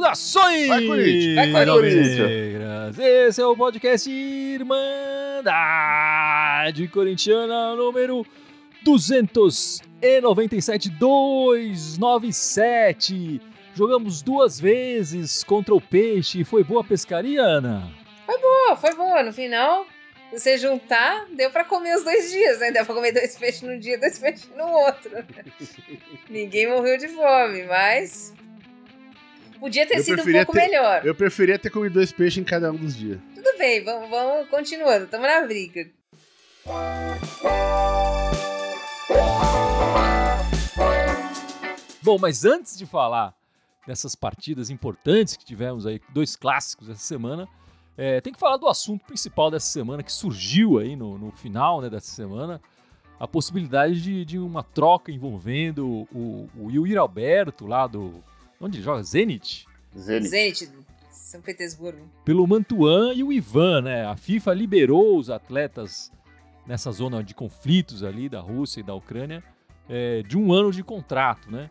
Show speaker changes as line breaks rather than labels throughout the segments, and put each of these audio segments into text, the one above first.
Saudações!
Vai, Corinthians!
Vai,
Corinthians! Esse é o podcast Irmandade Corintiana número 297 297. Jogamos duas vezes contra o Peixe. Foi boa pescaria, Ana?
Pô, foi boa. No final, você juntar, deu pra comer os dois dias, né? Deu pra comer dois peixes num dia, dois peixes no outro. Ninguém morreu de fome, mas. Podia ter
Eu
sido um pouco
ter-
melhor.
Eu preferia ter comido dois peixes em cada um dos dias.
Tudo bem, vamos, vamos continuando. Tamo na briga.
Bom, mas antes de falar dessas partidas importantes que tivemos aí, dois clássicos essa semana, é, tem que falar do assunto principal dessa semana que surgiu aí no, no final né, dessa semana, a possibilidade de, de uma troca envolvendo o, o Yuri Alberto lá do. Onde ele joga? Zenit?
Zenit.
Zenit, São Petersburgo.
Pelo Mantuan e o Ivan, né? A FIFA liberou os atletas nessa zona de conflitos ali da Rússia e da Ucrânia é, de um ano de contrato, né?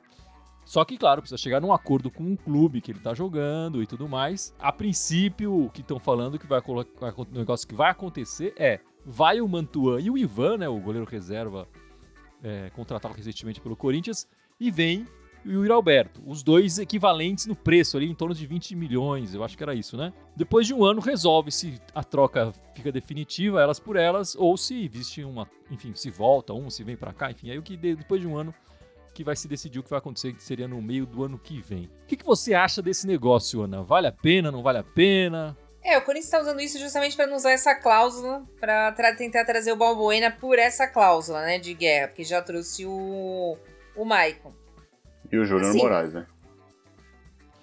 Só que, claro, precisa chegar num acordo com o clube que ele tá jogando e tudo mais. A princípio, o que estão falando que vai colocar o negócio que vai acontecer é vai o Mantuan e o Ivan, né, o goleiro reserva é, contratado recentemente pelo Corinthians, e vem o Yuri Alberto. Os dois equivalentes no preço ali, em torno de 20 milhões, eu acho que era isso, né? Depois de um ano, resolve se a troca fica definitiva, elas por elas, ou se existe uma, enfim, se volta um, se vem pra cá, enfim, aí o que de- depois de um ano que vai se decidir o que vai acontecer, que seria no meio do ano que vem. O que, que você acha desse negócio, Ana? Vale a pena, não vale a pena?
É, o Corinthians tá usando isso justamente pra não usar essa cláusula pra tra- tentar trazer o Balbuena por essa cláusula, né, de guerra, porque já trouxe o o Maicon.
E o Júnior
Assim,
Moraes, né?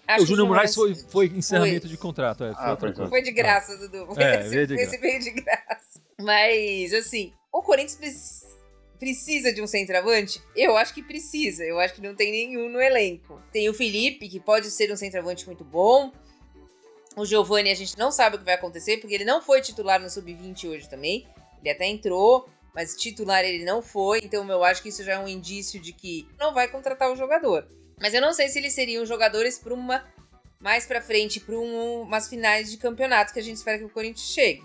Acho
o Júnior
que
Moraes foi, foi encerramento
foi-
de contrato, é, foi
Ah,
outra coisa.
Foi de graça, Dudu.
É,
esse,
veio de
esse veio de graça. Mas, assim, o Corinthians precisa de um centroavante? Eu acho que precisa. Eu acho que não tem nenhum no elenco. Tem o Felipe, que pode ser um centroavante muito bom. O Giovani, a gente não sabe o que vai acontecer, porque ele não foi titular no Sub-20 hoje também. Ele até entrou, mas titular ele não foi. Então, eu acho que isso já é um indício de que não vai contratar o jogador. Mas eu não sei se eles seriam jogadores para uma mais pra frente para um, umas finais de campeonato que a gente espera que o Corinthians chegue.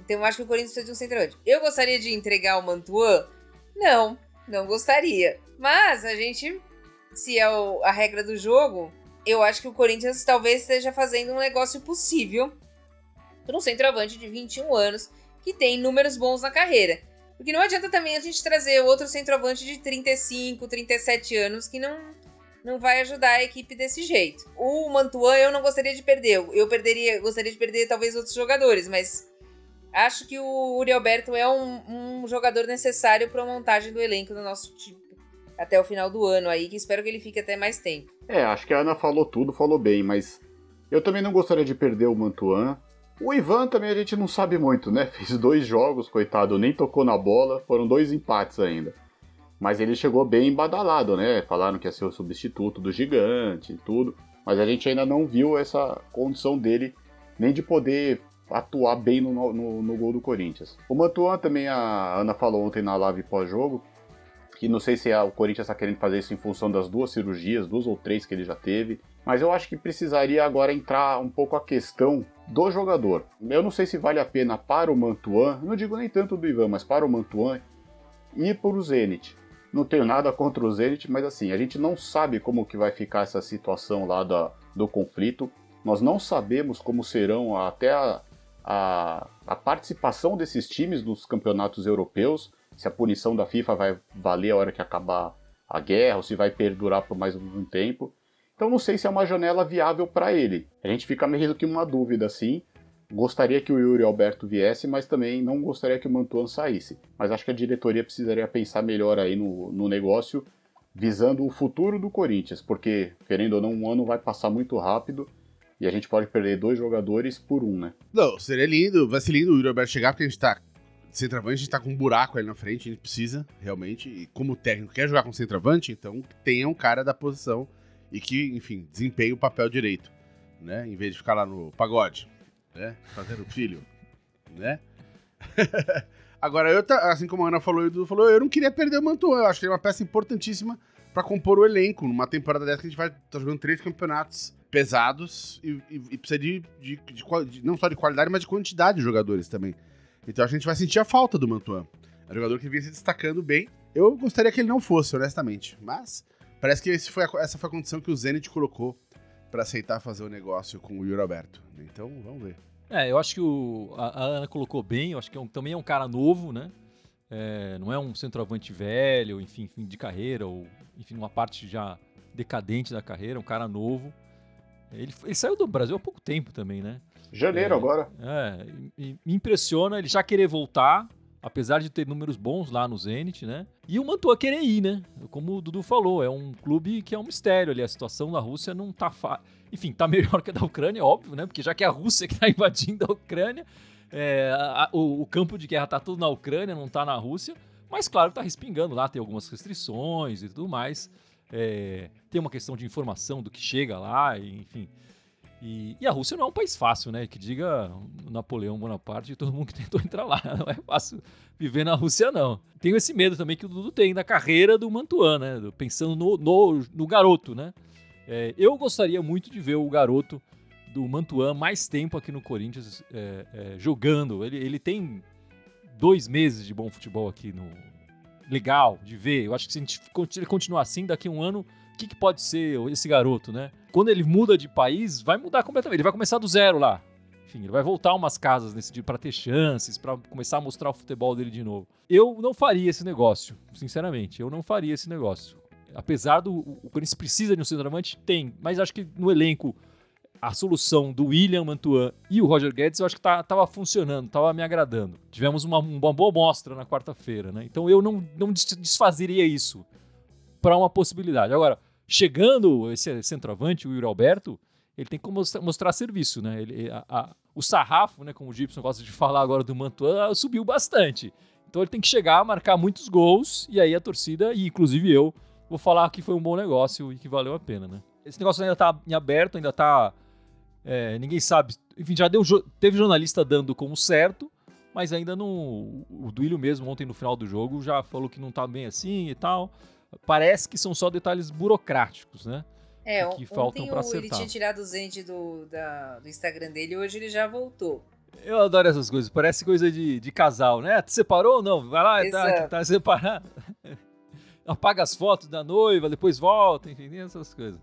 Então eu acho que o Corinthians precisa de um centroavante. Eu gostaria de entregar o Mantuan? Não, não gostaria. Mas a gente, se é o- a regra do jogo, eu acho que o Corinthians talvez esteja fazendo um negócio possível para um centroavante de 21 anos que tem números bons na carreira. Porque não adianta também a gente trazer outro centroavante de 35, 37 anos que não, não vai ajudar a equipe desse jeito. O Mantuan eu não gostaria de perder. Eu perderia, gostaria de perder talvez outros jogadores, mas acho que o Uri Alberto é um, um jogador necessário para a montagem do elenco do nosso time até o final do ano aí, que espero que ele fique até mais tempo.
É, acho que a Ana falou tudo, falou bem, mas eu também não gostaria de perder o Mantuan. O Ivan também a gente não sabe muito, né? Fez dois jogos, coitado, nem tocou na bola, foram dois empates ainda. Mas ele chegou bem badalado, né? Falaram que ia ser o substituto do gigante e tudo. Mas a gente ainda não viu essa condição dele, nem de poder atuar bem no, no, no gol do Corinthians. O Mantuan também, a Ana falou ontem na live pós-jogo, que não sei se é- o Corinthians está querendo fazer isso em função das duas cirurgias, duas ou três que ele já teve. Mas eu acho que precisaria agora entrar um pouco a questão do jogador. Eu não sei se vale a pena para o Mantuan, não digo nem tanto do Ivan, mas para o Mantuan ir para o Zenit. Não tenho nada contra o Zenit, mas assim, a gente não sabe como que vai ficar essa situação lá da, do conflito. Nós não sabemos como serão até a, a, a participação desses times nos campeonatos europeus, se a punição da FIFA vai valer a hora que acabar a guerra, ou se vai perdurar por mais algum tempo. Então não sei se é uma janela viável para ele. A gente fica meio que uma dúvida assim. Gostaria que o Yuri Alberto viesse, mas também não gostaria que o Mantuan saísse. Mas acho que a diretoria precisaria pensar melhor aí no, no negócio, visando o futuro do Corinthians, porque, querendo ou não, um ano vai passar muito rápido e a gente pode perder dois jogadores por um, né?
Não, seria lindo, vai ser lindo o Yuri Alberto chegar, porque a gente tá. Centroavante, a gente tá com um buraco ali na frente, a gente precisa, realmente. E como técnico quer jogar com centroavante, então tenha um cara da posição e que, enfim, desempenhe o papel direito, né? Em vez de ficar lá no pagode, né? Fazendo filho. né? Agora, eu, assim como a Ana falou o falou, eu não queria perder o Mantuan. Eu acho que ele é uma peça importantíssima para compor o elenco. Numa temporada dessa que a gente vai estar tá jogando três campeonatos pesados e, e, e precisa de, de, de, de, não só de qualidade, mas de quantidade de jogadores também. Então a gente vai sentir a falta do Mantuan. É um jogador que vinha se destacando bem. Eu gostaria que ele não fosse, honestamente. Mas parece que foi a, essa foi a condição que o Zenit colocou para aceitar fazer o negócio com o Yuri Alberto. Então, vamos ver.
É, eu acho que o, a, a Ana colocou bem, eu acho que é um, também é um cara novo, né? É, não é um centroavante velho, enfim, fim de carreira, ou enfim, uma parte já decadente da carreira, um cara novo. Ele, ele saiu do Brasil há pouco tempo também, né?
Janeiro
é,
agora.
É, me impressiona ele já querer voltar, apesar de ter números bons lá no Zenit, né? E o Mantua querer ir, né? Como o Dudu falou, é um clube que é um mistério ali. A situação da Rússia não tá fácil. Enfim, tá melhor que a da Ucrânia, óbvio, né? Porque já que é a Rússia que tá invadindo a Ucrânia, é, a, o, o, campo de guerra tá tudo na Ucrânia, não tá na Rússia. Mas claro tá respingando lá, tem algumas restrições e tudo mais. É, tem uma questão de informação do que chega lá, enfim. E, e, a Rússia não é um país fácil, né? Que diga Napoleão Bonaparte e todo mundo que tentou entrar lá. Não é fácil viver na Rússia, não. Tenho esse medo também que o Dudu tem da carreira do Mantuan, né? Pensando no, no, no garoto, né? É, eu gostaria muito de ver o garoto do Mantuan mais tempo aqui no Corinthians é, é, jogando. Ele, ele tem dois meses de bom futebol aqui no. Legal de ver. Eu acho que se a gente continuar assim, daqui a um ano o que, que pode ser esse garoto, né? Quando ele muda de país, vai mudar completamente. Ele vai começar do zero lá. Enfim, ele vai voltar umas casas nesse dia para ter chances, para começar a mostrar o futebol dele de novo. Eu não faria esse negócio, sinceramente. Eu não faria esse negócio. Apesar do o Corinthians precisa de um centroavante, tem, mas acho que no elenco a solução do William Mantuan e o Roger Guedes eu acho que tá, tava funcionando, tava me agradando. Tivemos uma, uma boa mostra na quarta-feira, né? Então eu não, não desfazeria isso para uma possibilidade. Agora, chegando esse centroavante, o Yuri Alberto, ele tem que mostrar serviço, né? Ele, a, a, o sarrafo, né, como o Gibson gosta de falar agora do Mantuan, subiu bastante. Então ele tem que chegar, marcar muitos gols, e aí a torcida, e inclusive eu, vou falar que foi um bom negócio e que valeu a pena, né? Esse negócio ainda tá em aberto, ainda tá. É, ninguém sabe. Enfim, já deu, teve jornalista dando como certo, mas ainda não. O Duílio mesmo, ontem no final do jogo, já falou que não tá bem assim e tal parece que são só detalhes burocráticos, né?
É, que faltam para acertar. Ele tinha tirado o Zend do, da, do Instagram dele e hoje ele já voltou.
Eu adoro essas coisas, parece coisa de, de casal, né? Te separou ou não? Vai lá, tá, tá separado. Apaga as fotos da noiva, depois volta, enfim, essas coisas.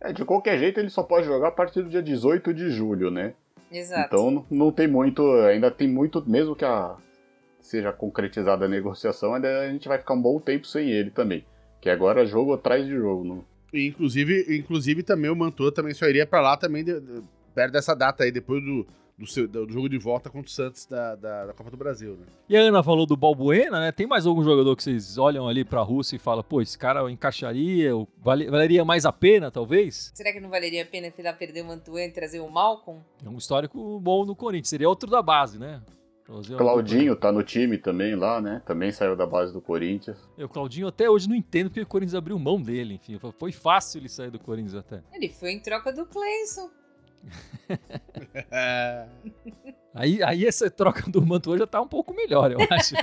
É, de qualquer jeito ele só pode jogar a partir do dia 18 de julho, né?
Exato.
Então não tem muito, ainda tem muito, mesmo que a seja concretizada a negociação, ainda a gente vai ficar um bom tempo sem ele também. Que agora é jogo atrás de jogo, não?
E inclusive, inclusive também o Mantua também só iria para lá também de, de, perto dessa data aí, depois do, do, seu, do, jogo de volta contra o Santos da, da, da, Copa do Brasil, né?
E a Ana falou do Balbuena, né? Tem mais algum jogador que vocês olham ali pra Rússia e falam, pô, esse cara encaixaria, vale, valeria mais a pena, talvez?
Será que não valeria a pena tentar perder o Mantua e trazer o Malcolm?
É um histórico bom no Corinthians, seria outro da base, né?
Claudinho tá no time também lá, né? Também saiu da base do Corinthians.
O Claudinho até hoje não entendo porque o Corinthians abriu mão dele, enfim. Foi fácil ele sair do Corinthians até.
Ele foi em troca do Cleison.
aí, aí essa troca do Mantua já tá um pouco melhor, eu acho.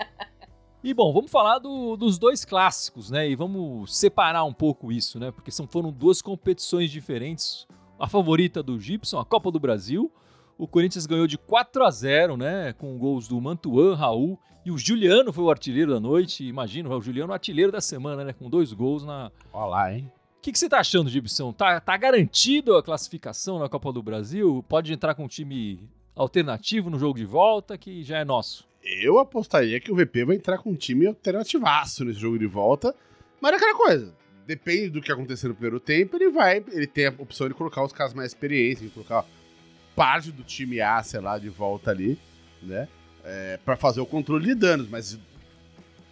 e bom, vamos falar do, dos dois clássicos, né? E vamos separar um pouco isso, né? Porque são, foram duas competições diferentes. A favorita do Gibson, a Copa do Brasil, o Corinthians ganhou de 4 a 0, né? Com gols do Mantuan, Raul e o Juliano foi o artilheiro da noite. Imagina, o Juliano o artilheiro da semana, né? Com dois gols na.
Olha lá, hein?
O que, você tá achando, Gibson? Tá, tá garantido a classificação na Copa do Brasil? Pode entrar com um time alternativo no jogo de volta, que já é nosso?
Eu apostaria que o VP vai entrar com um time alternativaço nesse jogo de volta. Mas é aquela coisa. Depende do que acontecer no primeiro tempo, ele vai. Ele tem a opção de colocar os caras mais experientes, de colocar parte do time A, sei lá, de volta ali, né? É, para fazer o controle de danos, mas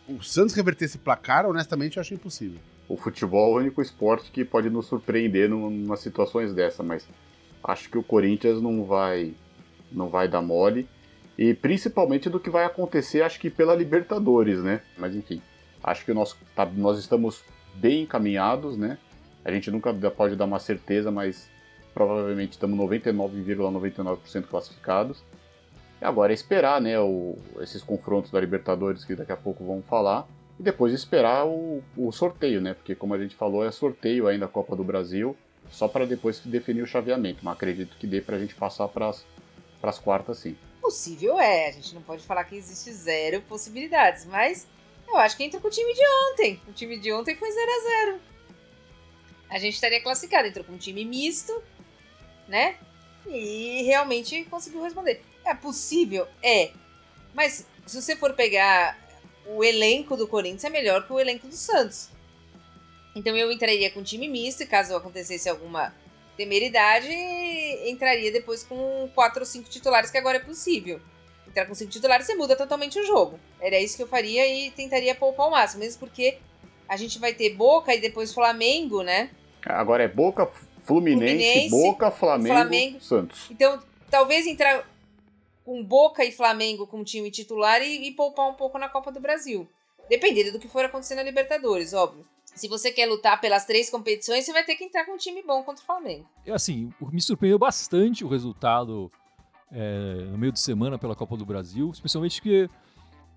o Santos reverter esse placar, honestamente, eu acho impossível.
O futebol é o único esporte que pode nos surpreender numa situações dessa, mas acho que o Corinthians não vai não vai dar mole e principalmente do que vai acontecer, acho que pela Libertadores, né? Mas enfim, acho que nós, tá, nós estamos bem encaminhados, né? A gente nunca pode dar uma certeza, mas provavelmente estamos 99,99% ,99 classificados. E agora é esperar, né, o, esses confrontos da Libertadores que daqui a pouco vamos falar. E depois esperar o, o sorteio, né? Porque como a gente falou, é sorteio ainda a Copa do Brasil, só para depois definir o chaveamento. Mas acredito que dê pra gente passar para as quartas sim.
Possível é, a gente não pode falar que existe zero possibilidades, mas eu acho que entra com o time de ontem. O time de ontem foi 0 a 0 A gente estaria classificado, entrou com um time misto, né? E realmente conseguiu responder. É possível? É. Mas se você for pegar o elenco do Corinthians é melhor que o elenco do Santos. Então eu entraria com time misto e caso acontecesse alguma temeridade, entraria depois com quatro ou cinco titulares, que agora é possível. Entrar com cinco titulares, você muda totalmente o jogo. Era isso que eu faria e tentaria poupar o máximo, mesmo porque a gente vai ter Boca e depois Flamengo, né?
Agora é Boca, Fluminense, Fluminense Boca, Flamengo, Flamengo, Santos.
Então, talvez entrar com Boca e Flamengo com time titular e, e poupar um pouco na Copa do Brasil. Dependendo do que for acontecer na Libertadores, óbvio. Se você quer lutar pelas três competições, você vai ter que entrar com um time bom contra o Flamengo.
Assim, me surpreendeu bastante o resultado é, no meio de semana pela Copa do Brasil, especialmente que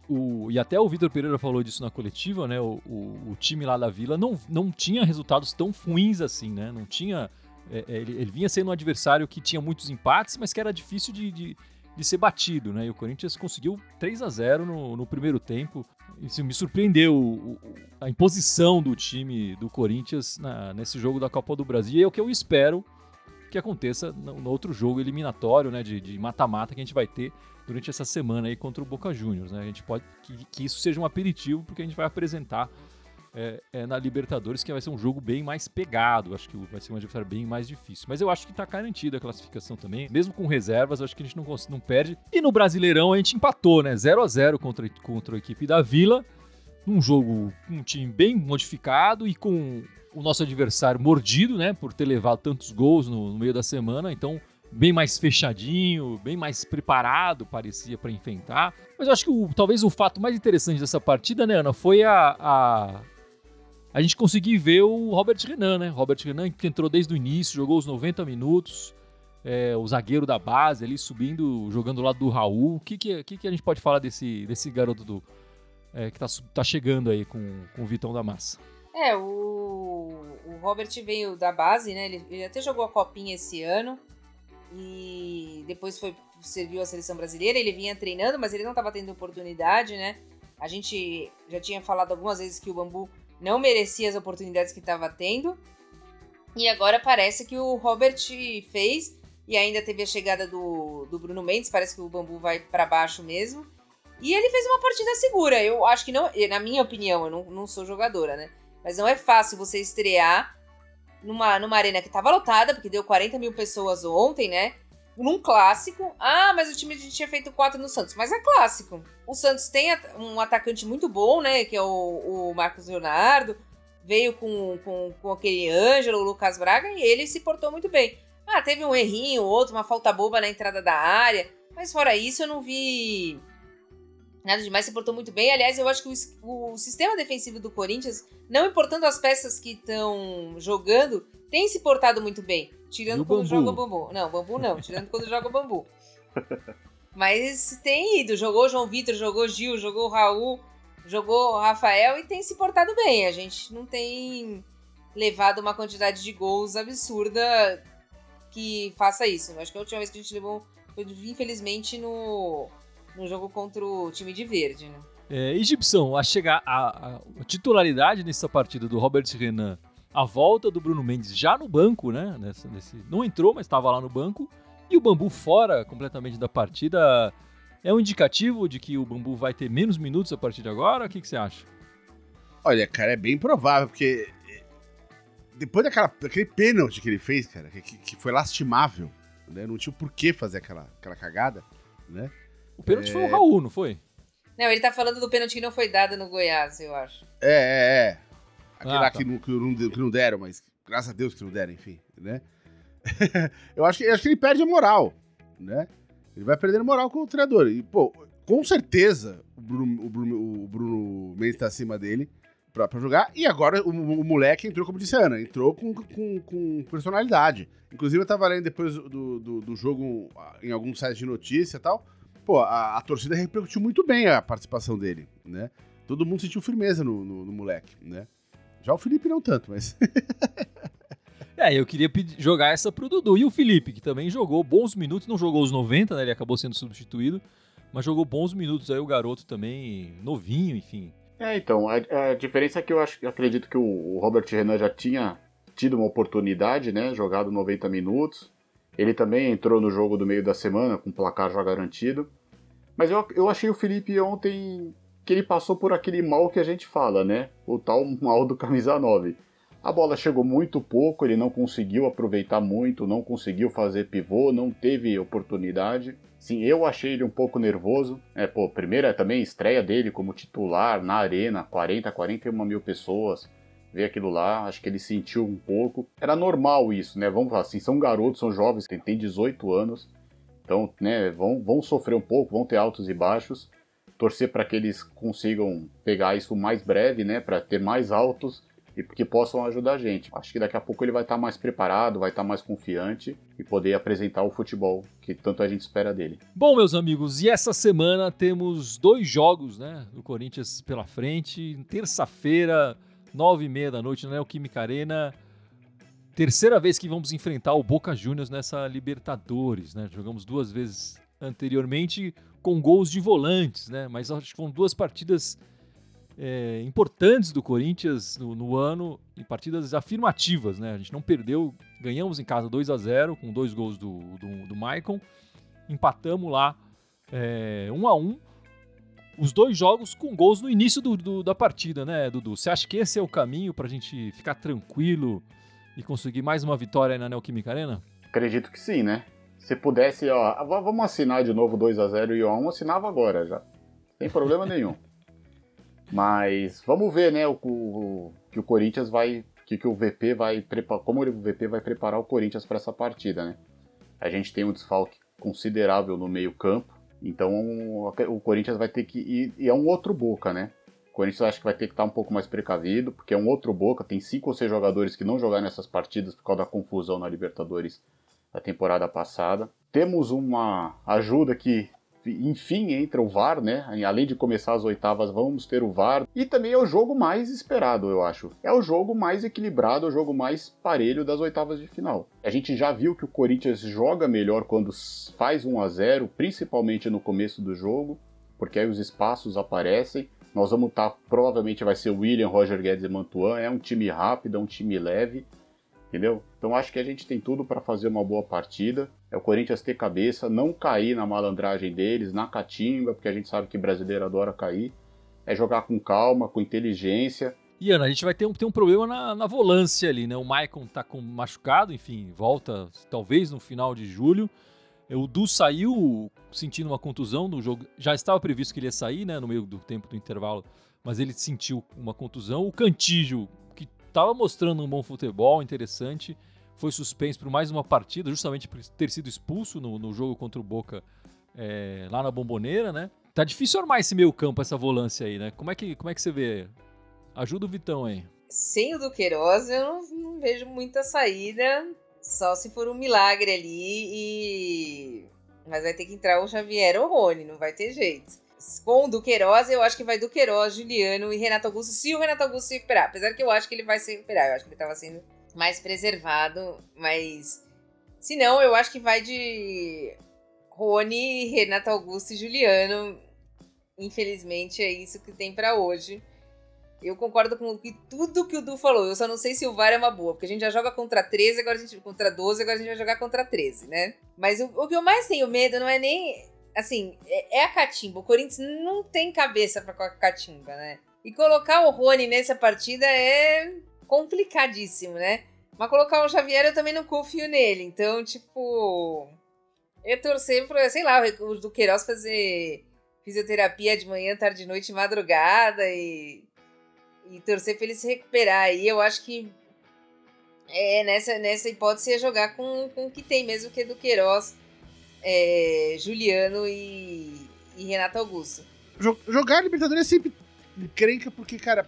o, e até o Vitor Pereira falou disso na coletiva, né? O, o, o, time lá da Vila não, não tinha resultados tão ruins assim, né? Não tinha. É, é ele, ele, vinha sendo um adversário que tinha muitos empates, mas que era difícil de, de, de ser batido, né? E o Corinthians conseguiu 3 a 0 no, no primeiro tempo. Isso me surpreendeu a imposição do time do Corinthians na, nesse jogo da Copa do Brasil. E é o que eu espero que aconteça no, no outro jogo eliminatório, né? De mata-mata que a gente vai ter durante essa semana aí contra o Boca Juniors, né? A gente pode que, que isso seja um aperitivo porque a gente vai apresentar é, é, na Libertadores, que vai ser um jogo bem mais pegado. Acho que vai ser um adversário bem mais difícil. Mas eu acho que tá garantida a classificação também. Mesmo com reservas, acho que a gente não, não perde. E no Brasileirão a gente empatou, né? 0 a 0 contra, contra a equipe da Vila. Num jogo com um time bem modificado e com o nosso adversário mordido, né? Por ter levado tantos gols no, no meio da semana. Então, bem mais fechadinho, bem mais preparado, parecia, para enfrentar. Mas eu acho que o, talvez o fato mais interessante dessa partida, né, Ana, foi a, a, a gente conseguir ver o Robert Renan, né? Robert Renan que entrou desde o início, jogou os 90 minutos, é, o zagueiro da base ali subindo, jogando do lado do Raul. O que, que, que, que a gente pode falar desse, desse garoto do, é, que tá, tá chegando aí com, com o Vitão da Massa?
É, o, o Robert veio da base, né? Ele, ele até jogou a copinha esse ano e depois foi serviu a seleção brasileira. Ele vinha treinando, mas ele não estava tendo oportunidade, né? A gente já tinha falado algumas vezes que o Bambu não merecia as oportunidades que estava tendo. E agora parece que o Robert fez. E ainda teve a chegada do, do Bruno Mendes. Parece que o bambu vai para baixo mesmo. E ele fez uma partida segura. Eu acho que não. Na minha opinião, eu não, não sou jogadora, né? Mas não é fácil você estrear numa, numa arena que estava lotada, porque deu 40 mil pessoas ontem, né? Num clássico. Ah, mas o time a gente tinha feito quatro no Santos. Mas é clássico. O Santos tem um atacante muito bom, né? Que é o, o Marcos Leonardo. Veio com, com, com aquele Ângelo, o Lucas Braga, e ele se portou muito bem. Ah, teve um errinho, outro, uma falta boba na entrada da área. Mas fora isso, eu não vi nada demais, se portou muito bem. Aliás, eu acho que o, o sistema defensivo do Corinthians, não importando as peças que estão jogando, tem se portado muito bem. Tirando quando joga bambu. Não, bambu não. Tirando quando joga bambu. Mas tem ido. Jogou João Vitor, jogou Gil, jogou Raul, jogou Rafael e tem se portado bem. A gente não tem levado uma quantidade de gols absurda que faça isso. Acho que a última vez que a gente levou foi, infelizmente, no, no jogo contra o time de verde, né?
É, e Gibson, a chegar a, a, titularidade nessa partida do Robert Renan a volta do Bruno Mendes já no banco, né? Nessa, nesse, não entrou, mas estava lá no banco. E o Bambu fora completamente da partida. É um indicativo de que o Bambu vai ter menos minutos a partir de agora? O que, que você acha?
Olha, cara, é bem provável, porque eh, depois daquela, daquele pênalti que ele fez, cara, que, que foi lastimável, né? Não tinha por que fazer aquela, aquela cagada, né?
O pênalti é... foi o Raul, não foi?
Não, ele tá falando do pênalti que não foi dado no Goiás, eu acho.
É, é, é. Aquele ah, lá tá. que, não, que, não, que não deram, mas graças a Deus que não deram, enfim, né? eu acho que, acho que ele perde a moral, né? Ele vai perdendo moral com o treinador. E, pô, com certeza o Bruno, o Bruno, o Bruno Mendes tá acima dele pra, pra jogar. E agora o, o, moleque entrou, como disse a Ana, entrou com, com, com personalidade. Inclusive, eu tava lendo depois do, do, do jogo em alguns sites de notícia e tal. pô, a, a torcida repercutiu muito bem a participação dele, né? Todo mundo sentiu firmeza no, no, no moleque, né? Já o Felipe não tanto, mas.
é, eu queria pedir, jogar essa pro Dudu. E o Felipe, que também jogou bons minutos, não jogou os 90, né? Ele acabou sendo substituído, mas jogou bons minutos aí, o garoto também, novinho, enfim.
É, então, a, a diferença é que eu acho, acredito que o, o Robert Renan já tinha tido uma oportunidade, né? Jogado 90 minutos. Ele também entrou no jogo do meio da semana com placar já garantido. Mas eu, eu achei o Felipe ontem que ele passou por aquele mal que a gente fala, né? O tal mal do camisa 9. A bola chegou muito pouco, ele não conseguiu aproveitar muito, não conseguiu fazer pivô, não teve oportunidade. Sim, eu achei ele um pouco nervoso. É, pô, primeira também estreia dele como titular na arena, 40, 41 mil pessoas. Ver aquilo lá, acho que ele sentiu um pouco. Era normal isso, né? Vamos falar assim, são garotos, são jovens, têm 18 anos. Então, né, vão, vão sofrer um pouco, vão ter altos e baixos torcer para que eles consigam pegar isso mais breve, né, para ter mais altos e que possam ajudar a gente. Acho que daqui a pouco ele vai estar tá mais preparado, vai estar tá mais confiante e poder apresentar o futebol que tanto a gente espera dele.
Bom, meus amigos, e essa semana temos dois jogos, né, do Corinthians pela frente. Terça-feira, nove e meia da noite, na Neoquímica Arena. Terceira vez que vamos enfrentar o Boca Juniors nessa Libertadores, né? Jogamos duas vezes anteriormente com gols de volantes, né? Mas acho que foram duas partidas é, importantes do Corinthians no, no, ano e partidas afirmativas, né? A gente não perdeu, ganhamos em casa 2 a 0 com dois gols do, do, do Maicon, empatamos lá é, 1 a 1 os dois jogos com gols no início do, do, da partida, né, Dudu? Você acha que esse é o caminho para a gente ficar tranquilo e conseguir mais uma vitória na Neoquímica Arena?
Acredito que sim, né? Se pudesse, ó, vamos assinar de novo 2 a 0 e 1 assinava agora já. Sem problema nenhum. Mas vamos ver, né, o, o que o Corinthians vai, que, que o VP vai preparar, como o VP vai preparar o Corinthians para essa partida, né? A gente tem um desfalque considerável no meio-campo, então o Corinthians vai ter que ir, e é um outro Boca, né? O Corinthians acho que vai ter que estar um pouco mais precavido, porque é um outro Boca, tem cinco ou seis jogadores que não jogaram nessas partidas por causa da confusão na Libertadores da temporada passada. Temos uma ajuda que enfim entra o VAR, né? Além de começar as oitavas, vamos ter o VAR. E também é o jogo mais esperado, eu acho. É o jogo mais equilibrado, o jogo mais parelho das oitavas de final. A gente já viu que o Corinthians joga melhor quando faz 1 a 0, principalmente no começo do jogo, porque aí os espaços aparecem. Nós vamos estar, tá, provavelmente vai ser William, Roger Guedes e Mantuan. É um time rápido, é um time leve entendeu? Então acho que a gente tem tudo para fazer uma boa partida. É o Corinthians ter cabeça, não cair na malandragem deles, na catimba, porque a gente sabe que brasileiro adora cair. É jogar com calma, com inteligência.
E Ana, a gente vai ter um, ter um problema na, na volância ali, né? O Maicon tá com machucado, enfim, volta talvez no final de julho. O Du saiu sentindo uma contusão no jogo. Já estava previsto que ele ia sair, né? No meio do tempo do intervalo, mas ele sentiu uma contusão. O Cantígio estava mostrando um bom futebol interessante, foi suspenso por mais uma partida, justamente por ter sido expulso no, no jogo contra o Boca é, lá na Bomboneira, né? Tá difícil armar esse meio campo, essa volância aí, né? Como é que, como é que você vê? Ajuda o Vitão aí.
Sem o Duqueiroz, eu não, não vejo muita saída, só se for um milagre ali e... Mas vai ter que entrar o Xavier ou o Rony, não vai ter jeito com o Duqueiroz, eu acho que vai Duqueiroz, Juliano e Renato Augusto, se o Renato Augusto se recuperar. Apesar que eu acho que ele vai se recuperar, eu acho que ele estava sendo mais preservado, mas se não, eu acho que vai de Rony, Renato Augusto e Juliano. Infelizmente é isso que tem para hoje. Eu concordo com tudo que o Du falou. Eu só não sei se o VAR é uma boa, porque a gente já joga contra 13, agora a gente contra 12, agora a gente vai jogar contra 13, né? Mas o, o que eu mais tenho medo não é nem assim, é, é a catimba. O Corinthians não tem cabeça para catimba, né? E colocar o Rony nessa partida é complicadíssimo, né? Mas colocar o Xavier eu também não confio nele. Então, tipo. Eu torcer pra, sei lá, o do Queiroz fazer fisioterapia de manhã, tarde, noite, madrugada e. E torcer pra ele se recuperar. E eu acho que. É, nessa, nessa hipótese é jogar com, com o que tem mesmo, que é do Queiroz é, Juliano e, e Renato Augusto.
Jogar Libertadores é sempre encrenca porque, cara,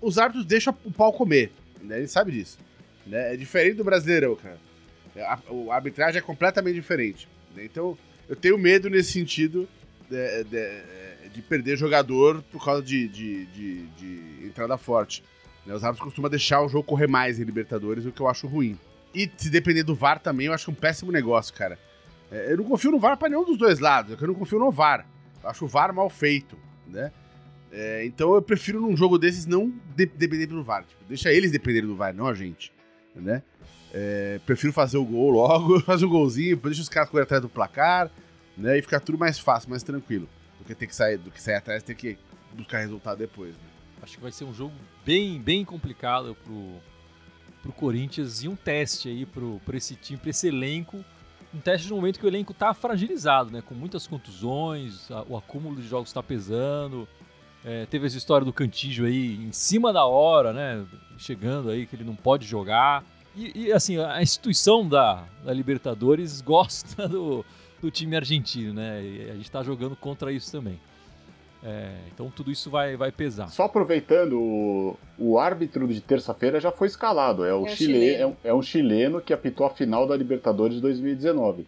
os árbitros deixam o pau comer. Né? Ele sabe disso. Né? É diferente do Brasileirão, cara. A, a arbitragem é completamente diferente. Né? Então, eu tenho medo nesse sentido de, de, de perder jogador por causa de, de, de, de entrada forte. Né? Os árbitros costumam deixar o jogo correr mais em Libertadores, o que eu acho ruim. E se depender do VAR também, eu acho um péssimo negócio, cara. É, eu não confio no VAR para nenhum dos dois lados, é eu não confio no VAR. Eu acho o VAR mal feito, né? É, então eu prefiro num jogo desses não de depender do VAR. Tipo, deixa eles dependerem do VAR, não a gente, né? É, prefiro fazer o gol logo, fazer o um golzinho, deixa os caras correr atrás do placar, né? E ficar tudo mais fácil, mais tranquilo. Do que ter que sair, do que sair atrás, ter que buscar resultado depois, né?
Acho que vai ser um jogo bem, bem complicado pro, pro Corinthians e um teste aí pro, pro esse time, pro esse elenco. Um teste no momento que o elenco tá fragilizado, né? Com muitas contusões, a, o acúmulo de jogos está pesando. É, teve essa história do Cantígio aí em cima da hora, né? Chegando aí que ele não pode jogar. E, e assim, a instituição da, da Libertadores gosta do, do time argentino, né? E a gente está jogando contra isso também. É, então tudo isso vai, vai pesar.
Só aproveitando, o, o árbitro de terça-feira já foi escalado. É, o é, chile, chileno. É, um, é um chileno que apitou a final da Libertadores de 2019.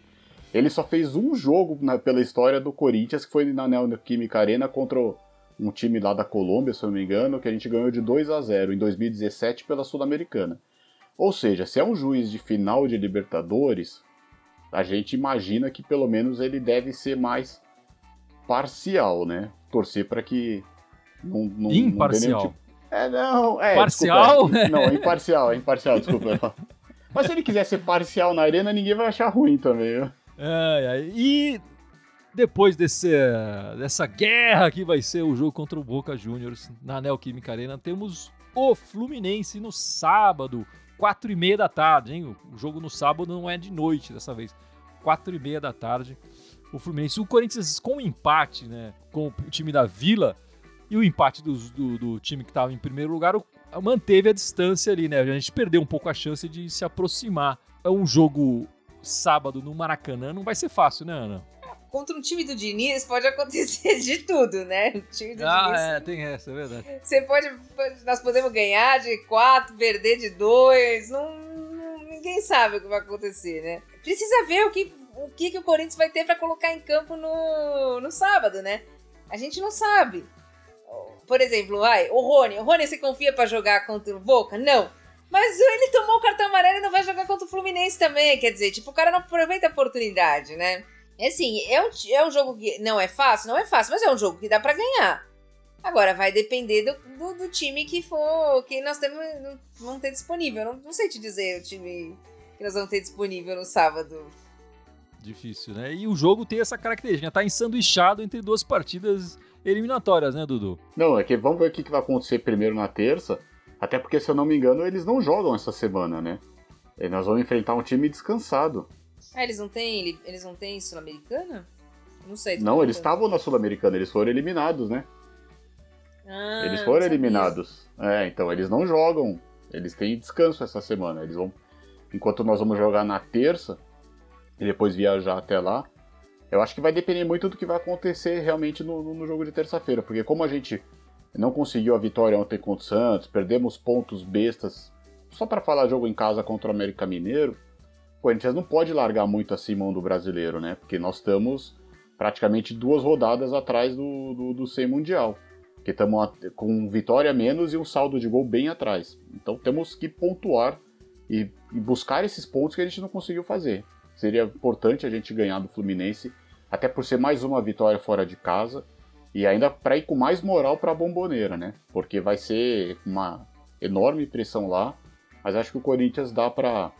Ele só fez um jogo na, pela história do Corinthians, que foi na Neoquímica Arena contra um time lá da Colômbia, se eu não me engano, que a gente ganhou de 2 a 0 em 2017 pela Sul-Americana. Ou seja, se é um juiz de final de Libertadores, a gente imagina que pelo menos ele deve ser mais parcial, né? Torcer para que
não, não, imparcial. Não tipo...
É, não, é.
Parcial?
Desculpa, é, não, imparcial, imparcial, desculpa. Mas se ele quiser ser parcial na arena, ninguém vai achar ruim também, viu?
É, é, e depois desse, dessa guerra que vai ser o jogo contra o Boca Juniors na Neoquímica Arena, temos o Fluminense no sábado, quatro e meia da tarde, hein? O jogo no sábado não é de noite dessa vez, quatro e meia da tarde o Fluminense. O Corinthians com empate, né, com o time da Vila e o empate do, do, do time que estava em primeiro lugar, manteve a distância ali, né? A gente perdeu um pouco a chance de se aproximar. É um jogo sábado no Maracanã, não vai ser fácil, né, Ana?
Contra um time do Diniz pode acontecer de tudo, né? O time do
ah,
Diniz.
é, tem essa, é verdade.
Você pode, Nós podemos ganhar de quatro, perder de dois. Não, ninguém sabe o que vai acontecer, né? Precisa ver o que o que, que o Corinthians vai ter para colocar em campo no, no sábado, né? A gente não sabe. Por exemplo, ai, o Rony. O Rony, você confia para jogar contra o Boca? Não. Mas ele tomou o cartão amarelo e não vai jogar contra o Fluminense também. Quer dizer, tipo, o cara não aproveita a oportunidade, né? É assim, é um, é um jogo que não é fácil? Não é fácil, mas é um jogo que dá para ganhar. Agora, vai depender do, do, do, time que for, que nós temos, vamos ter disponível. Não, não sei te dizer o time que nós vamos ter disponível no sábado.
Difícil, né? E o jogo tem essa característica, tá ensanduichado entre duas partidas eliminatórias, né, Dudu?
Não, é que vamos ver o que vai acontecer primeiro na terça. Até porque, se eu não me engano, eles não jogam essa semana, né? E nós vamos enfrentar um time descansado.
Ah, eles não têm, eles não têm Sul-Americana? Não sei.
Não, eles estavam na Sul-Americana, eles foram eliminados, né?
Ah,
eles foram eliminados. É, então eles não jogam. Eles têm descanso essa semana. Eles vão. Enquanto nós vamos jogar na terça, e depois viajar até lá. Eu acho que vai depender muito do que vai acontecer realmente no, no jogo de terça-feira, porque como a gente não conseguiu a vitória ontem contra o Santos, perdemos pontos bestas só para falar jogo em casa contra o América Mineiro, o Corinthians não pode largar muito mão do brasileiro, né? Porque nós estamos praticamente duas rodadas atrás do, do, do 100 Mundial. Porque estamos com vitória menos e um saldo de gol bem atrás. Então temos que pontuar e, e buscar esses pontos que a gente não conseguiu fazer. Seria importante a gente ganhar do Fluminense, até por ser mais uma vitória fora de casa e ainda para ir com mais moral para a bomboneira, né? Porque vai ser uma enorme pressão lá, mas acho que o Corinthians dá para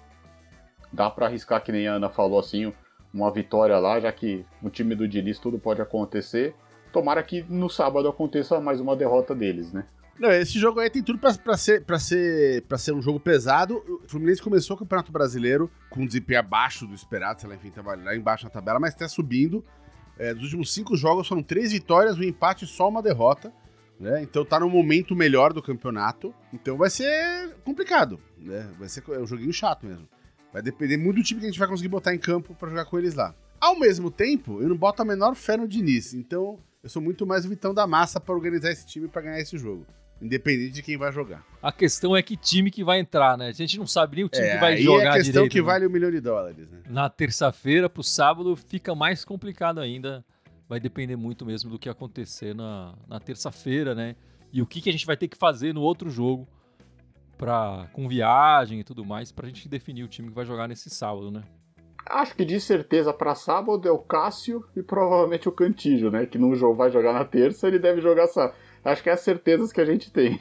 dá para arriscar que nem a Ana falou assim, uma vitória lá, já que no time do Diniz tudo pode acontecer. Tomara que no sábado aconteça mais uma derrota deles, né?
Não, esse jogo aí tem tudo pra, pra, ser, pra, ser, pra ser um jogo pesado. O Fluminense começou o Campeonato Brasileiro com um desempenho abaixo do esperado, sei lá, enfim, tava lá embaixo na tabela, mas tá subindo. É, dos últimos cinco jogos foram três vitórias, um empate e só uma derrota. Né? Então tá no momento melhor do campeonato. Então vai ser complicado. Né? Vai ser é um joguinho chato mesmo. Vai depender muito do time que a gente vai conseguir botar em campo para jogar com eles lá. Ao mesmo tempo, eu não boto a menor fé no Diniz. Então eu sou muito mais o Vitão da Massa para organizar esse time para ganhar esse jogo. Independente de quem vai jogar.
A questão é que time que vai entrar, né? A gente não sabe nem o time é, que vai jogar direito. É a questão direito,
que
né?
vale um milhão de dólares, né?
Na terça-feira pro sábado fica mais complicado ainda vai depender muito mesmo do que acontecer na, na terça-feira, né? E o que, que a gente vai ter que fazer no outro jogo pra, com viagem e tudo mais pra gente definir o time que vai jogar nesse sábado, né?
Acho que de certeza para sábado é o Cássio e provavelmente o Cantígio, né? Que não vai jogar na terça, ele deve jogar sábado. Acho que é as certezas que a gente tem.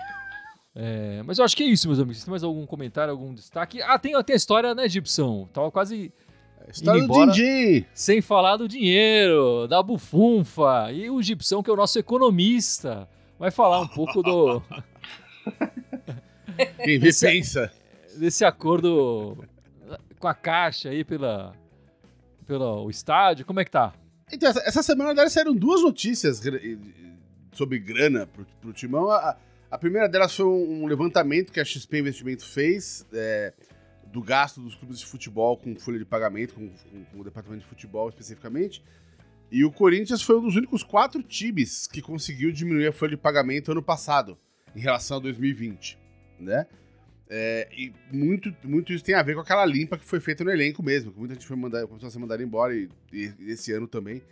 É, mas eu acho que é isso, meus amigos. Tem mais algum comentário, algum destaque? Ah, tem, tem a história, né, Gibson? Tava quase.
História
indo
do Dindim.
Sem falar do dinheiro, da bufunfa. E o Gibson, que é o nosso economista, vai falar um pouco do,
Quem vê
Esse-
pensa.
desse acordo com a Caixa aí pela, pelo estádio. Como é que tá?
Então, essa, essa semana, na verdade, saíram duas notícias sobre grana pro, pro Timão. A, a primeira delas foi um, um levantamento que a XP Investimento fez é, do gasto dos clubes de futebol com folha de pagamento, com, com- com o departamento de futebol especificamente. E o Corinthians foi um dos únicos quatro times que conseguiu diminuir a folha de pagamento ano passado, em relação a 2020, né? É, e muito, muito isso tem a ver com aquela limpa que foi feita no elenco mesmo, que muita gente foi mandar, começou a ser mandada embora e, e esse ano também.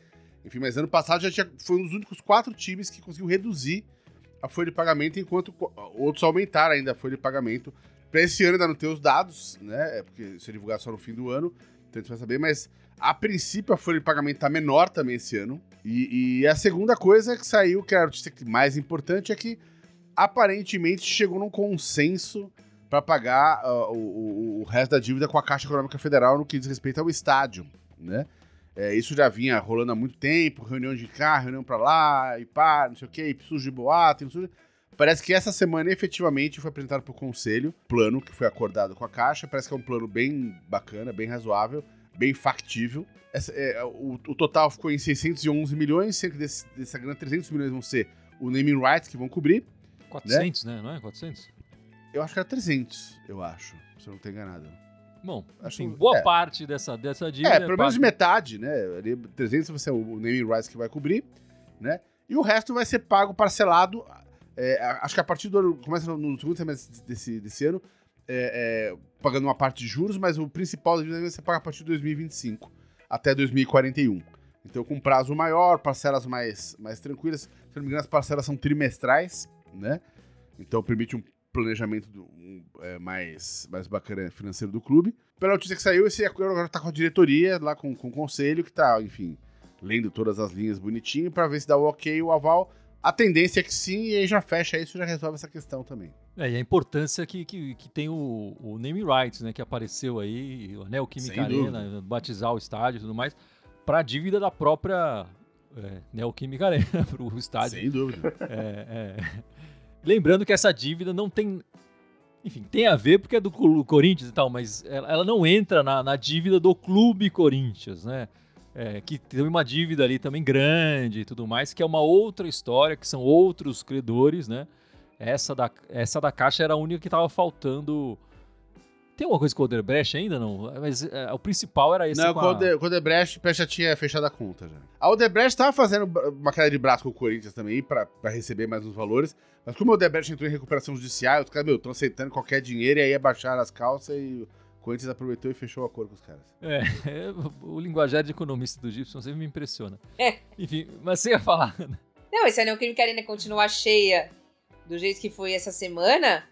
Enfim, mas ano passado já tinha, foi um dos únicos quatro times que conseguiu reduzir a folha de pagamento, enquanto outros aumentaram ainda a folha de pagamento. Para esse ano ainda não ter os dados, né? É porque isso é divulgado só no fim do ano, então a gente vai saber, mas a princípio a folha de pagamento tá menor também esse ano. E, e a segunda coisa que saiu, que é a notícia mais importante, é que aparentemente chegou num consenso para pagar o, o- o resto da dívida com a Caixa Econômica Federal no que diz respeito ao estádio, né? É, isso já vinha rolando há muito tempo, reunião de cá, reunião pra lá, e pá, não sei o que, e surge boato, surge... Parece que essa semana efetivamente foi apresentado pro conselho, plano que foi acordado com a Caixa, parece que é um plano bem bacana, bem razoável, bem factível. Essa- é, o, o total ficou em 611 milhões, que desse, dessa grana 300 milhões vão ser o naming rights que vão cobrir.
400, né? Não é? 400?
Eu acho que era 300, eu acho, se eu não estou enganado.
Bom, assim, boa
é.
parte dessa, dessa dívida.
É, pelo menos
parte-
metade, né? Ali, 300 vai ser o naming rights que vai cobrir, né? E o resto vai ser pago parcelado. é, acho que a partir do ano. Começa no, no segundo semestre desse, desse ano, é, é, pagando uma parte de juros, mas o principal da dívida vai ser pago a partir de 2025 até 2041. Então, com prazo maior, parcelas mais, mais tranquilas. Se não me engano, as parcelas são trimestrais, né? Então, permite um planejamento do- um, é, mais, mais bacana financeiro do clube. Pela notícia que saiu, esse agora tá com a diretoria, lá com, com o conselho, que tá, enfim, lendo todas as linhas bonitinho para ver se dá o ok o aval. A tendência é que sim, e aí já fecha isso, já resolve essa questão também.
É, e a importância que, que, que tem o, o name rights, né? Que apareceu aí, o Neoquímica Arena, batizar o estádio e tudo mais, pra dívida da própria é, Neoquímica Arena pro estádio.
Sem dúvida.
É, é. Lembrando que essa dívida não tem. Enfim, tem a ver porque é do Corinthians e tal, mas ela, ela não entra na, na dívida do Clube Corinthians, né? É, que tem uma dívida ali também grande e tudo mais, que é uma outra história, que são outros credores, né? Essa da, essa da Caixa era a única que estava faltando. Tem alguma coisa com o Odebrecht ainda, não? Mas é, o principal era esse
Não,
com
com
a-
o Ode- com o Odebrecht já tinha fechado a conta já. A Odebrecht tava fazendo uma queda de braço com o Corinthians também pra, pra receber mais uns valores. Mas como o Odebrecht entrou em recuperação judicial, os caras, meu, estão aceitando qualquer dinheiro e aí abaixaram as calças e o Corinthians aproveitou e fechou o acordo com os caras.
É, o linguajar de economista do Gibson sempre me impressiona.
É.
Enfim, mas você ia falar.
Não, e se a Neoquímica Arena continuar cheia do jeito que foi essa semana,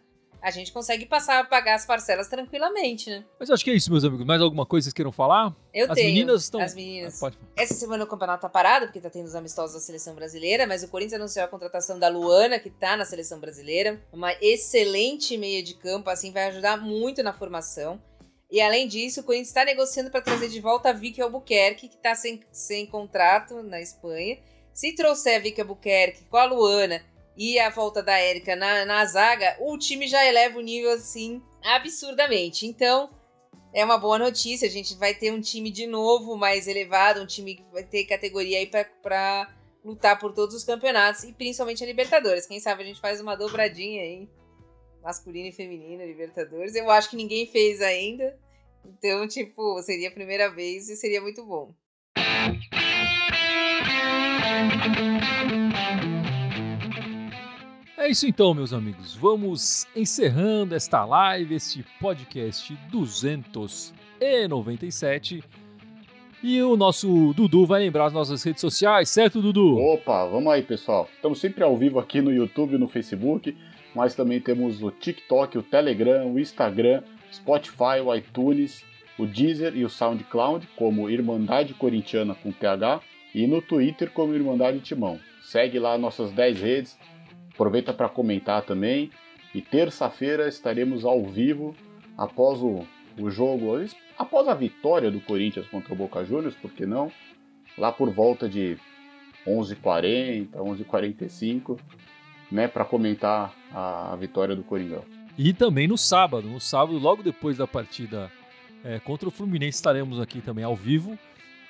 a gente consegue passar a pagar as parcelas tranquilamente, né?
Mas eu acho que é isso, meus amigos. Mais alguma coisa que vocês queiram falar?
Eu
As
tenho.
meninas estão.
As meninas.
Ah, pode falar.
Essa semana o campeonato tá parado, porque tá tendo os amistosos da seleção brasileira, mas o Corinthians anunciou a contratação da Luana, que tá na seleção brasileira. Uma excelente meia de campo, assim, vai ajudar muito na formação. E além disso, o Corinthians está negociando para trazer de volta a Vicky Albuquerque, que tá sem, sem contrato na Espanha. Se trouxer a Vicky Albuquerque com a Luana e a volta da Érica na, na zaga, o time já eleva o nível, assim, absurdamente. Então, é uma boa notícia. A gente vai ter um time de novo mais elevado, um time que vai ter categoria aí pra lutar por todos os campeonatos e principalmente a Libertadores. Quem sabe a gente faz uma dobradinha aí, masculina e feminina, Libertadores. Eu acho que ninguém fez ainda. Então, tipo, seria a primeira vez e seria muito bom.
É isso então, meus amigos. Vamos encerrando esta live, este podcast 297. E o nosso Dudu vai lembrar as nossas redes sociais, certo, Dudu?
Opa, vamos aí, pessoal. Estamos sempre ao vivo aqui no YouTube e no Facebook, mas também temos o TikTok, o Telegram, o Instagram, Spotify, o iTunes, o Deezer e o SoundCloud, como Irmandade Corintiana com TH, e no Twitter como Irmandade Timão. Segue lá nossas 10 redes, aproveita para comentar também. E terça-feira estaremos ao vivo após o, o jogo, após a vitória do Corinthians contra o Boca Juniors, por que não? Lá por volta de 11h40, 11h45, né, para comentar a, a vitória do Coringão.
E também no sábado, no sábado, logo depois da partida é, contra o Fluminense, estaremos aqui também ao vivo.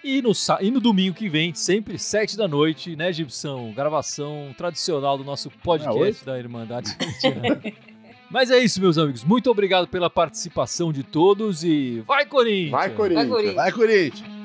E no, e no domingo que vem, sempre sete da noite, né, Gibson? Gravação tradicional do nosso podcast é da Irmandade Mas é isso, meus amigos. Muito obrigado pela participação de todos e vai, Corinthians!
Vai, Corinthians!
Vai, Corinthians! Vai, Corinthians.